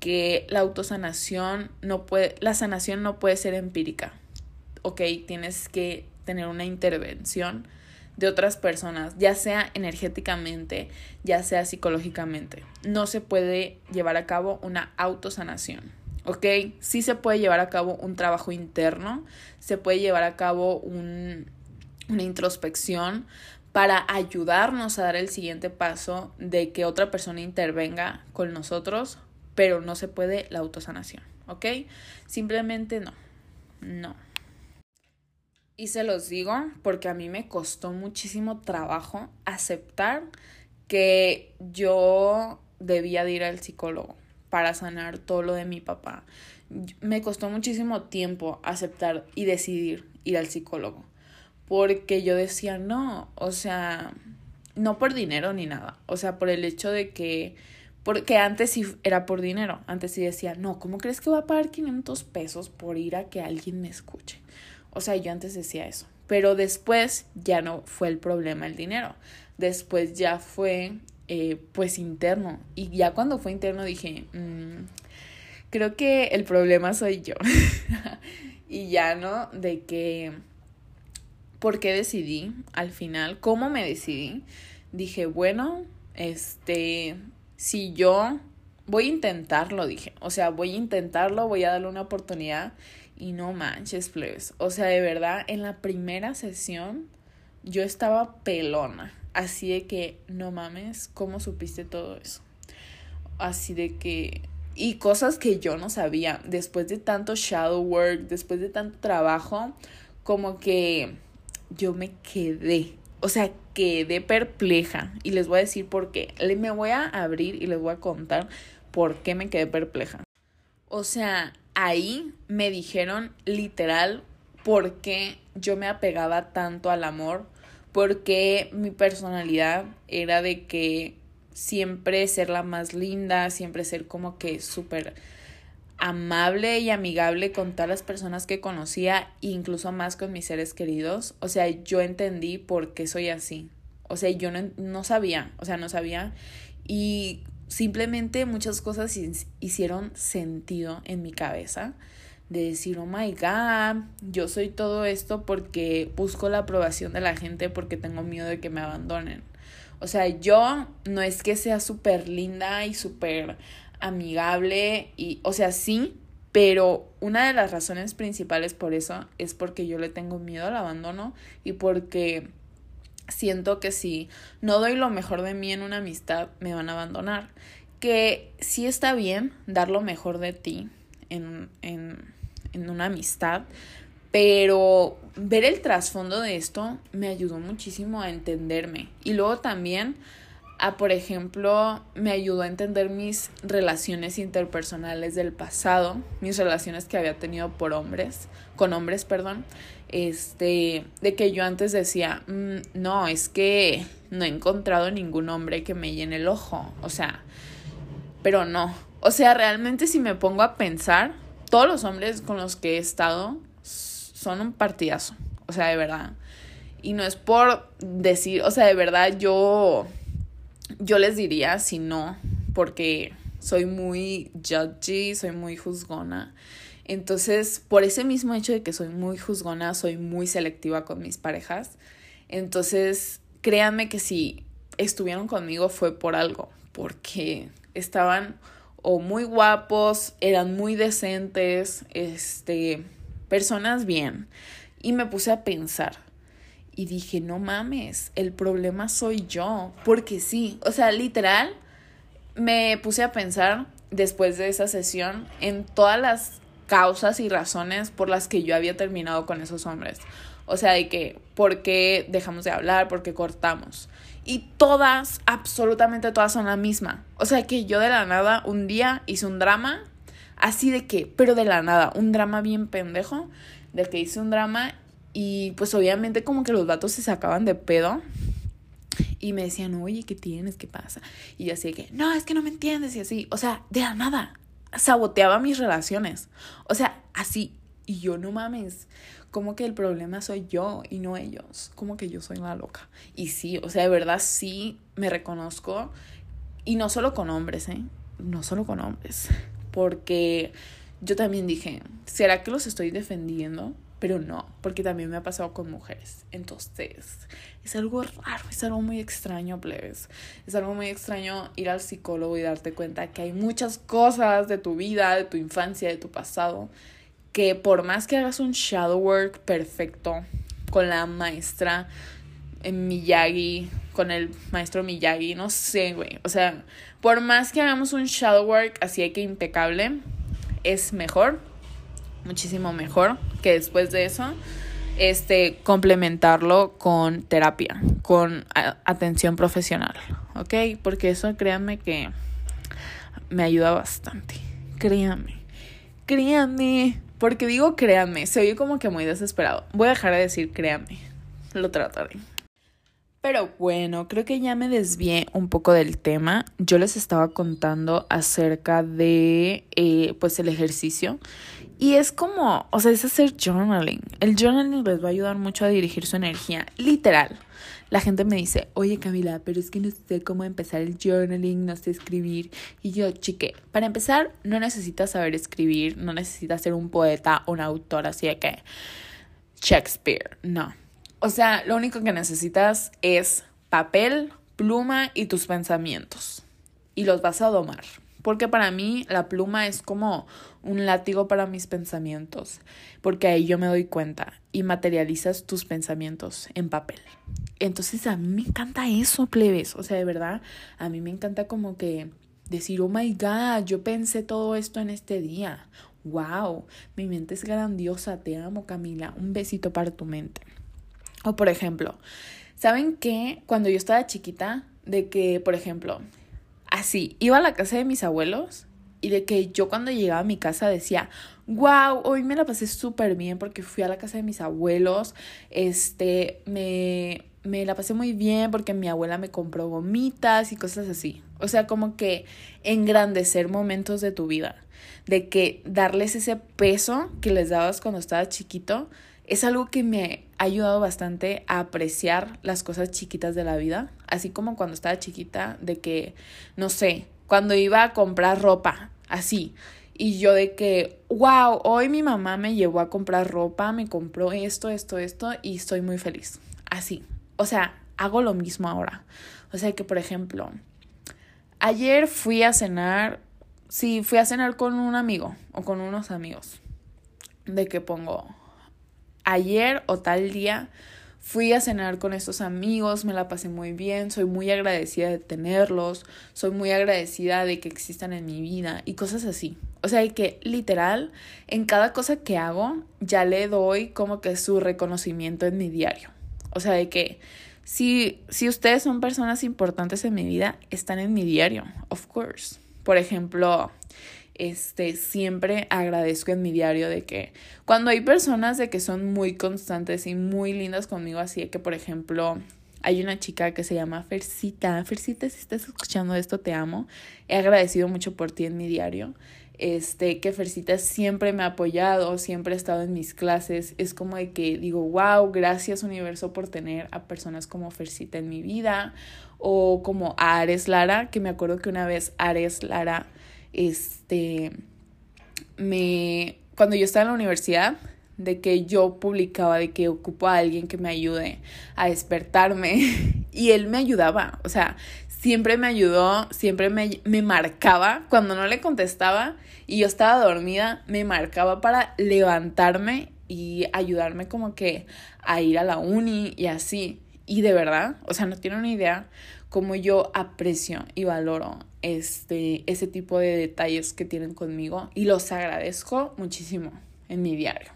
que la autosanación no puede, la sanación no puede ser empírica, ¿ok? Tienes que tener una intervención de otras personas, ya sea energéticamente, ya sea psicológicamente. No se puede llevar a cabo una autosanación. ¿Ok? Sí se puede llevar a cabo un trabajo interno, se puede llevar a cabo un, una introspección para ayudarnos a dar el siguiente paso de que otra persona intervenga con nosotros, pero no se puede la autosanación. ¿Ok? Simplemente no. No. Y se los digo porque a mí me costó muchísimo trabajo aceptar que yo debía de ir al psicólogo para sanar todo lo de mi papá. Me costó muchísimo tiempo aceptar y decidir ir al psicólogo. Porque yo decía, no, o sea, no por dinero ni nada. O sea, por el hecho de que, porque antes sí era por dinero. Antes sí decía, no, ¿cómo crees que voy a pagar 500 pesos por ir a que alguien me escuche? O sea, yo antes decía eso. Pero después ya no fue el problema el dinero. Después ya fue eh, pues interno. Y ya cuando fue interno dije, mm, creo que el problema soy yo. y ya no, de que, ¿por qué decidí al final? ¿Cómo me decidí? Dije, bueno, este, si yo voy a intentarlo, dije. O sea, voy a intentarlo, voy a darle una oportunidad y no manches, plebes. O sea, de verdad, en la primera sesión yo estaba pelona. Así de que, no mames, ¿cómo supiste todo eso? Así de que... Y cosas que yo no sabía. Después de tanto shadow work, después de tanto trabajo, como que yo me quedé. O sea, quedé perpleja. Y les voy a decir por qué. Me voy a abrir y les voy a contar por qué me quedé perpleja. O sea, ahí me dijeron literal por qué yo me apegaba tanto al amor, porque mi personalidad era de que siempre ser la más linda, siempre ser como que súper amable y amigable con todas las personas que conocía, incluso más con mis seres queridos. O sea, yo entendí por qué soy así. O sea, yo no, no sabía, o sea, no sabía. Y simplemente muchas cosas hicieron sentido en mi cabeza de decir, oh my god, yo soy todo esto porque busco la aprobación de la gente porque tengo miedo de que me abandonen. O sea, yo no es que sea súper linda y súper amigable y, o sea, sí, pero una de las razones principales por eso es porque yo le tengo miedo al abandono y porque siento que si no doy lo mejor de mí en una amistad, me van a abandonar. Que sí está bien dar lo mejor de ti en, en, en una amistad, pero ver el trasfondo de esto me ayudó muchísimo a entenderme. Y luego también a, por ejemplo, me ayudó a entender mis relaciones interpersonales del pasado, mis relaciones que había tenido por hombres, con hombres, perdón, este, de que yo antes decía, mm, no, es que no he encontrado ningún hombre que me llene el ojo, o sea, pero no, o sea, realmente si me pongo a pensar, todos los hombres con los que he estado son un partidazo, o sea, de verdad. Y no es por decir, o sea, de verdad yo, yo les diría si no, porque soy muy judgy, soy muy juzgona. Entonces, por ese mismo hecho de que soy muy juzgona, soy muy selectiva con mis parejas. Entonces, créanme que si estuvieron conmigo fue por algo, porque estaban o muy guapos, eran muy decentes, este, personas bien. Y me puse a pensar y dije, no mames, el problema soy yo, porque sí, o sea, literal, me puse a pensar después de esa sesión en todas las causas y razones por las que yo había terminado con esos hombres. O sea, de que, ¿por qué dejamos de hablar? ¿Por qué cortamos? Y todas, absolutamente todas son la misma. O sea, que yo de la nada un día hice un drama, así de que, pero de la nada, un drama bien pendejo, de que hice un drama y pues obviamente como que los vatos se sacaban de pedo y me decían, oye, ¿qué tienes? ¿Qué pasa? Y yo así de que, no, es que no me entiendes y así. O sea, de la nada, saboteaba mis relaciones. O sea, así. Y yo no mames, como que el problema soy yo y no ellos. Como que yo soy la loca. Y sí, o sea, de verdad sí me reconozco. Y no solo con hombres, ¿eh? No solo con hombres. Porque yo también dije, ¿será que los estoy defendiendo? Pero no, porque también me ha pasado con mujeres. Entonces, es algo raro, es algo muy extraño, plebes. Es algo muy extraño ir al psicólogo y darte cuenta que hay muchas cosas de tu vida, de tu infancia, de tu pasado, que por más que hagas un shadow work perfecto con la maestra en Miyagi, con el maestro Miyagi, no sé, güey. O sea, por más que hagamos un shadow work así que impecable, es mejor muchísimo mejor que después de eso este complementarlo con terapia, con atención profesional, ¿ok? Porque eso créanme que me ayuda bastante. Créanme. Créanme. Porque digo créanme, se oye como que muy desesperado. Voy a dejar de decir créanme. Lo trataré. Pero bueno, creo que ya me desvié un poco del tema. Yo les estaba contando acerca de eh, pues el ejercicio y es como, o sea, es hacer journaling. El journaling les va a ayudar mucho a dirigir su energía, literal. La gente me dice, oye Camila, pero es que no sé cómo empezar el journaling, no sé escribir. Y yo, chique, para empezar, no necesitas saber escribir, no necesitas ser un poeta o un autor, así de que Shakespeare, no. O sea, lo único que necesitas es papel, pluma y tus pensamientos. Y los vas a domar. Porque para mí la pluma es como un látigo para mis pensamientos, porque ahí yo me doy cuenta y materializas tus pensamientos en papel. Entonces a mí me encanta eso, plebes. O sea, de verdad, a mí me encanta como que decir, oh my god, yo pensé todo esto en este día. Wow, mi mente es grandiosa, te amo Camila, un besito para tu mente. O por ejemplo, ¿saben qué? Cuando yo estaba chiquita, de que, por ejemplo, así, iba a la casa de mis abuelos y de que yo cuando llegaba a mi casa decía, wow, hoy me la pasé súper bien porque fui a la casa de mis abuelos, este, me, me la pasé muy bien porque mi abuela me compró gomitas y cosas así. O sea, como que engrandecer momentos de tu vida, de que darles ese peso que les dabas cuando estabas chiquito, es algo que me ha ayudado bastante a apreciar las cosas chiquitas de la vida, así como cuando estaba chiquita, de que, no sé, cuando iba a comprar ropa, así, y yo de que, wow, hoy mi mamá me llevó a comprar ropa, me compró esto, esto, esto, y estoy muy feliz, así, o sea, hago lo mismo ahora, o sea que, por ejemplo, ayer fui a cenar, sí, fui a cenar con un amigo o con unos amigos, de que pongo ayer o tal día fui a cenar con estos amigos, me la pasé muy bien, soy muy agradecida de tenerlos, soy muy agradecida de que existan en mi vida y cosas así. O sea, que literal, en cada cosa que hago, ya le doy como que su reconocimiento en mi diario. O sea, de que si, si ustedes son personas importantes en mi vida, están en mi diario, of course. Por ejemplo, este, siempre agradezco en mi diario de que cuando hay personas de que son muy constantes y muy lindas conmigo, así que, por ejemplo, hay una chica que se llama Fercita. Fercita, si estás escuchando esto, te amo. He agradecido mucho por ti en mi diario. este, que Fercita siempre me ha apoyado, siempre ha estado en mis clases. Es como de que digo, wow, gracias universo por tener a personas como Fercita en mi vida. O como Ares Lara, que me acuerdo que una vez Ares Lara, este, me, cuando yo estaba en la universidad, de que yo publicaba de que ocupo a alguien que me ayude a despertarme y él me ayudaba, o sea, siempre me ayudó, siempre me, me, marcaba cuando no le contestaba y yo estaba dormida, me marcaba para levantarme y ayudarme como que a ir a la uni y así. Y de verdad, o sea, no tiene una idea cómo yo aprecio y valoro este, ese tipo de detalles que tienen conmigo y los agradezco muchísimo en mi diario.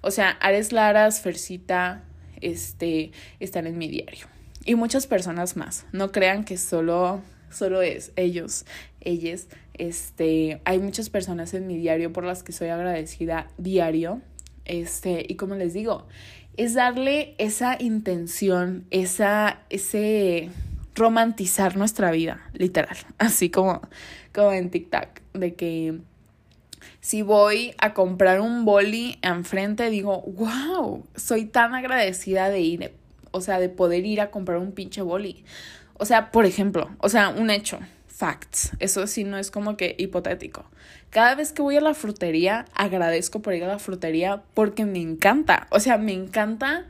O sea, Ares Laras, Fercita, este, están en mi diario. Y muchas personas más. No crean que solo, solo es ellos, ellas. Este, hay muchas personas en mi diario por las que soy agradecida diario. Este, y como les digo, es darle esa intención, esa, ese romantizar nuestra vida, literal. Así como, como en TikTok, de que si voy a comprar un boli enfrente, digo, wow, soy tan agradecida de ir, o sea, de poder ir a comprar un pinche boli. O sea, por ejemplo, o sea, un hecho, facts, eso sí no es como que hipotético. Cada vez que voy a la frutería, agradezco por ir a la frutería porque me encanta, o sea, me encanta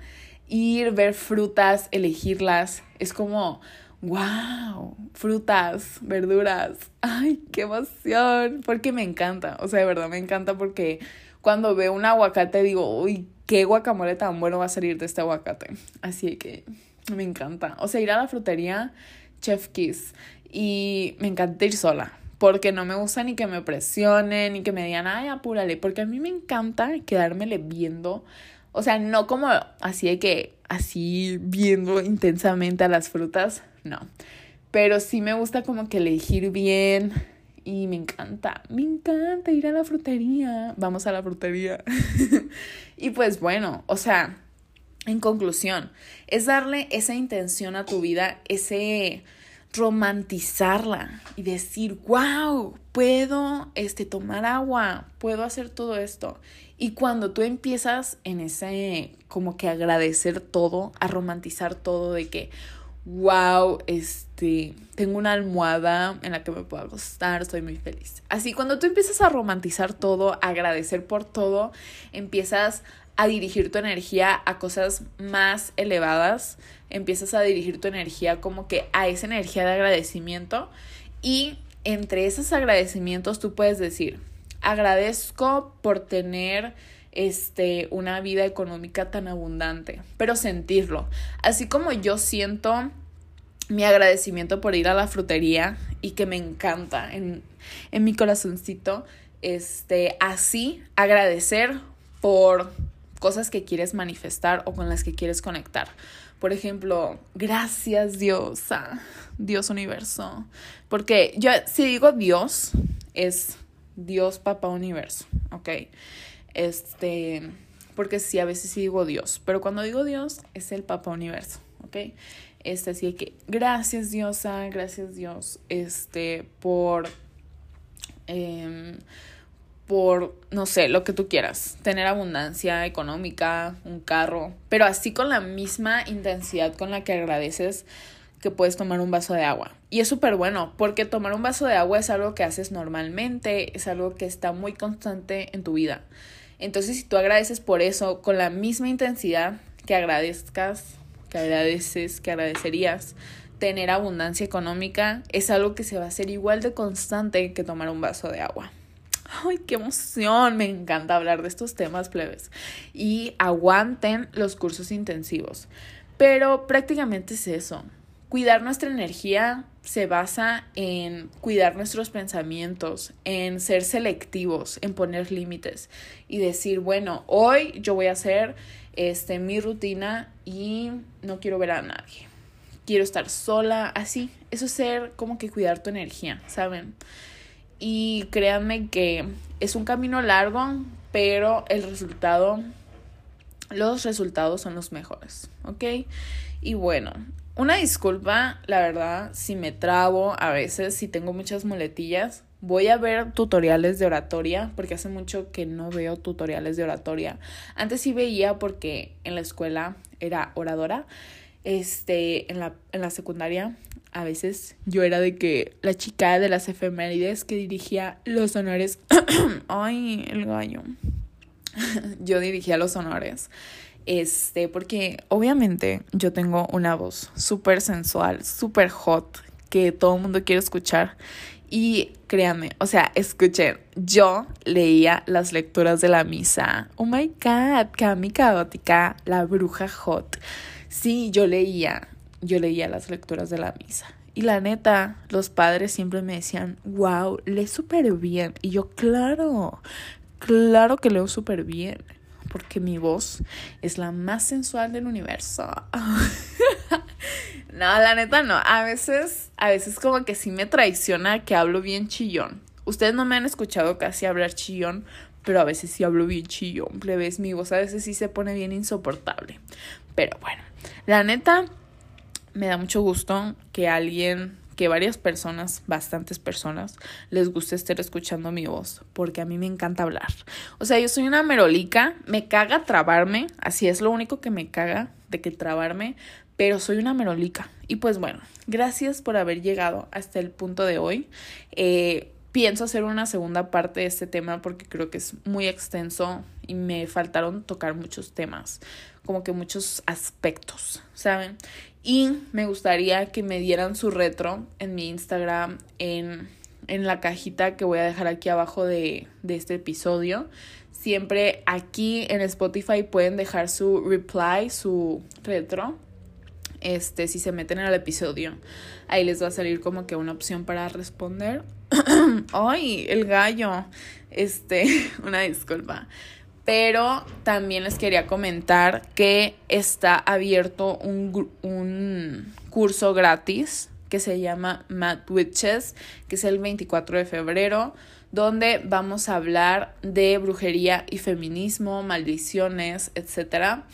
ir, ver frutas, elegirlas, es como wow, frutas, verduras, ay, qué emoción, porque me encanta, o sea, de verdad me encanta porque cuando veo un aguacate digo, uy, qué guacamole tan bueno va a salir de este aguacate, así que me encanta, o sea, ir a la frutería, chef kiss, y me encanta ir sola, porque no me gusta ni que me presionen, ni que me digan, ay, apúrale, porque a mí me encanta quedármele viendo, o sea, no como así de que, así viendo intensamente a las frutas, no. Pero sí me gusta como que elegir bien y me encanta, me encanta ir a la frutería. Vamos a la frutería. y pues bueno, o sea, en conclusión, es darle esa intención a tu vida, ese romantizarla y decir, wow, puedo este, tomar agua, puedo hacer todo esto. Y cuando tú empiezas en ese, como que agradecer todo, a romantizar todo de que, wow, este, tengo una almohada en la que me puedo acostar, estoy muy feliz. Así, cuando tú empiezas a romantizar todo, a agradecer por todo, empiezas a dirigir tu energía a cosas más elevadas, empiezas a dirigir tu energía como que a esa energía de agradecimiento y entre esos agradecimientos tú puedes decir, agradezco por tener este, una vida económica tan abundante, pero sentirlo. Así como yo siento mi agradecimiento por ir a la frutería y que me encanta en, en mi corazoncito, este, así agradecer por cosas que quieres manifestar o con las que quieres conectar. Por ejemplo, gracias Dios, Dios universo. Porque yo, si digo Dios, es Dios Papá Universo, ¿ok? Este, porque sí, a veces sí digo Dios, pero cuando digo Dios es el Papa Universo, ¿ok? Este, así que gracias Diosa, gracias Dios, este, por, em, por, no sé, lo que tú quieras, tener abundancia económica, un carro, pero así con la misma intensidad con la que agradeces que puedes tomar un vaso de agua. Y es súper bueno, porque tomar un vaso de agua es algo que haces normalmente, es algo que está muy constante en tu vida. Entonces, si tú agradeces por eso con la misma intensidad que agradezcas, que agradeces, que agradecerías tener abundancia económica, es algo que se va a hacer igual de constante que tomar un vaso de agua. ¡Ay, qué emoción! Me encanta hablar de estos temas plebes. Y aguanten los cursos intensivos. Pero prácticamente es eso. Cuidar nuestra energía se basa en cuidar nuestros pensamientos, en ser selectivos, en poner límites y decir, bueno, hoy yo voy a hacer este mi rutina y no quiero ver a nadie. Quiero estar sola, así. Eso es ser como que cuidar tu energía, ¿saben? Y créanme que es un camino largo, pero el resultado los resultados son los mejores, ¿ok? Y bueno, una disculpa, la verdad, si me trabo a veces, si tengo muchas muletillas, voy a ver tutoriales de oratoria, porque hace mucho que no veo tutoriales de oratoria. Antes sí veía porque en la escuela era oradora. Este, en la, en la secundaria, a veces yo era de que la chica de las efemérides que dirigía los honores. Ay, el gallo. yo dirigía los honores. Este, porque obviamente yo tengo una voz súper sensual, súper hot, que todo el mundo quiere escuchar. Y créanme, o sea, escuchen, yo leía las lecturas de la misa. Oh my god, Cami Caótica, la bruja hot. Sí, yo leía, yo leía las lecturas de la misa. Y la neta, los padres siempre me decían, wow, lee súper bien. Y yo, claro, claro que leo súper bien. Porque mi voz es la más sensual del universo. No, la neta no. A veces, a veces como que sí me traiciona que hablo bien chillón. Ustedes no me han escuchado casi hablar chillón, pero a veces sí hablo bien chillón. ves mi voz a veces sí se pone bien insoportable. Pero bueno, la neta me da mucho gusto que alguien, que varias personas, bastantes personas, les guste estar escuchando mi voz, porque a mí me encanta hablar. O sea, yo soy una merolica, me caga trabarme, así es lo único que me caga de que trabarme, pero soy una merolica. Y pues bueno, gracias por haber llegado hasta el punto de hoy. Eh, pienso hacer una segunda parte de este tema porque creo que es muy extenso y me faltaron tocar muchos temas, como que muchos aspectos, ¿saben? Y me gustaría que me dieran su retro en mi Instagram, en, en la cajita que voy a dejar aquí abajo de, de este episodio. Siempre aquí en Spotify pueden dejar su reply, su retro este, si se meten en el episodio, ahí les va a salir como que una opción para responder. ¡Ay, el gallo! Este, una disculpa. Pero también les quería comentar que está abierto un, un curso gratis que se llama Mad Witches, que es el 24 de febrero, donde vamos a hablar de brujería y feminismo, maldiciones, etcétera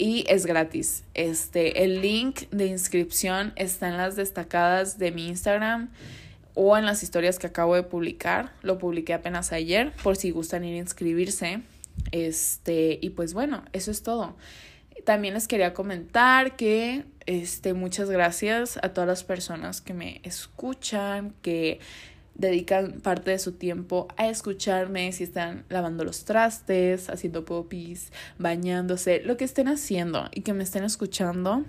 y es gratis. Este, el link de inscripción está en las destacadas de mi Instagram o en las historias que acabo de publicar. Lo publiqué apenas ayer por si gustan ir a inscribirse. Este, y pues bueno, eso es todo. También les quería comentar que este, muchas gracias a todas las personas que me escuchan, que dedican parte de su tiempo a escucharme si están lavando los trastes, haciendo popis, bañándose, lo que estén haciendo y que me estén escuchando,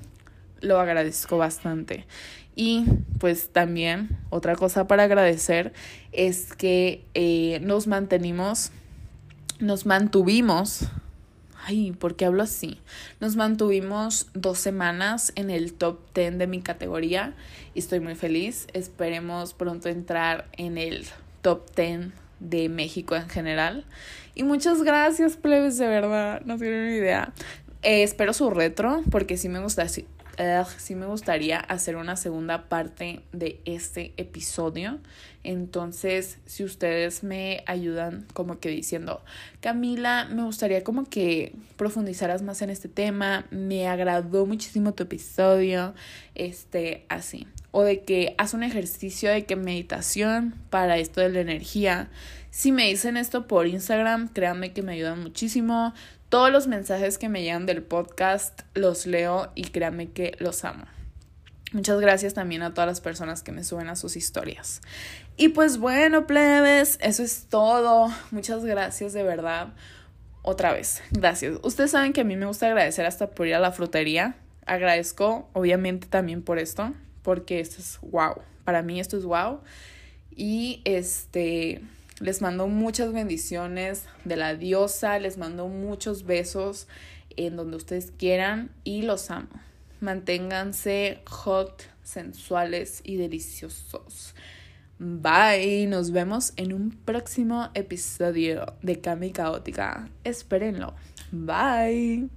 lo agradezco bastante. Y pues también otra cosa para agradecer es que eh, nos mantenimos, nos mantuvimos Ay, ¿por qué hablo así? Nos mantuvimos dos semanas en el top 10 de mi categoría y estoy muy feliz. Esperemos pronto entrar en el top 10 de México en general. Y muchas gracias, plebes, de verdad. No tienen ni idea. Eh, espero su retro porque sí me gusta, sí me gustaría hacer una segunda parte de este episodio. Entonces, si ustedes me ayudan como que diciendo, Camila, me gustaría como que profundizaras más en este tema, me agradó muchísimo tu episodio, este, así. O de que haz un ejercicio de que meditación para esto de la energía. Si me dicen esto por Instagram, créanme que me ayudan muchísimo. Todos los mensajes que me llegan del podcast los leo y créanme que los amo. Muchas gracias también a todas las personas que me suben a sus historias. Y pues bueno, plebes, eso es todo. Muchas gracias de verdad. Otra vez, gracias. Ustedes saben que a mí me gusta agradecer hasta por ir a la frutería. Agradezco, obviamente, también por esto, porque esto es wow. Para mí esto es wow. Y este, les mando muchas bendiciones de la diosa, les mando muchos besos en donde ustedes quieran y los amo. Manténganse hot, sensuales y deliciosos. Bye, nos vemos en un próximo episodio de Cami Caótica. Espérenlo. Bye.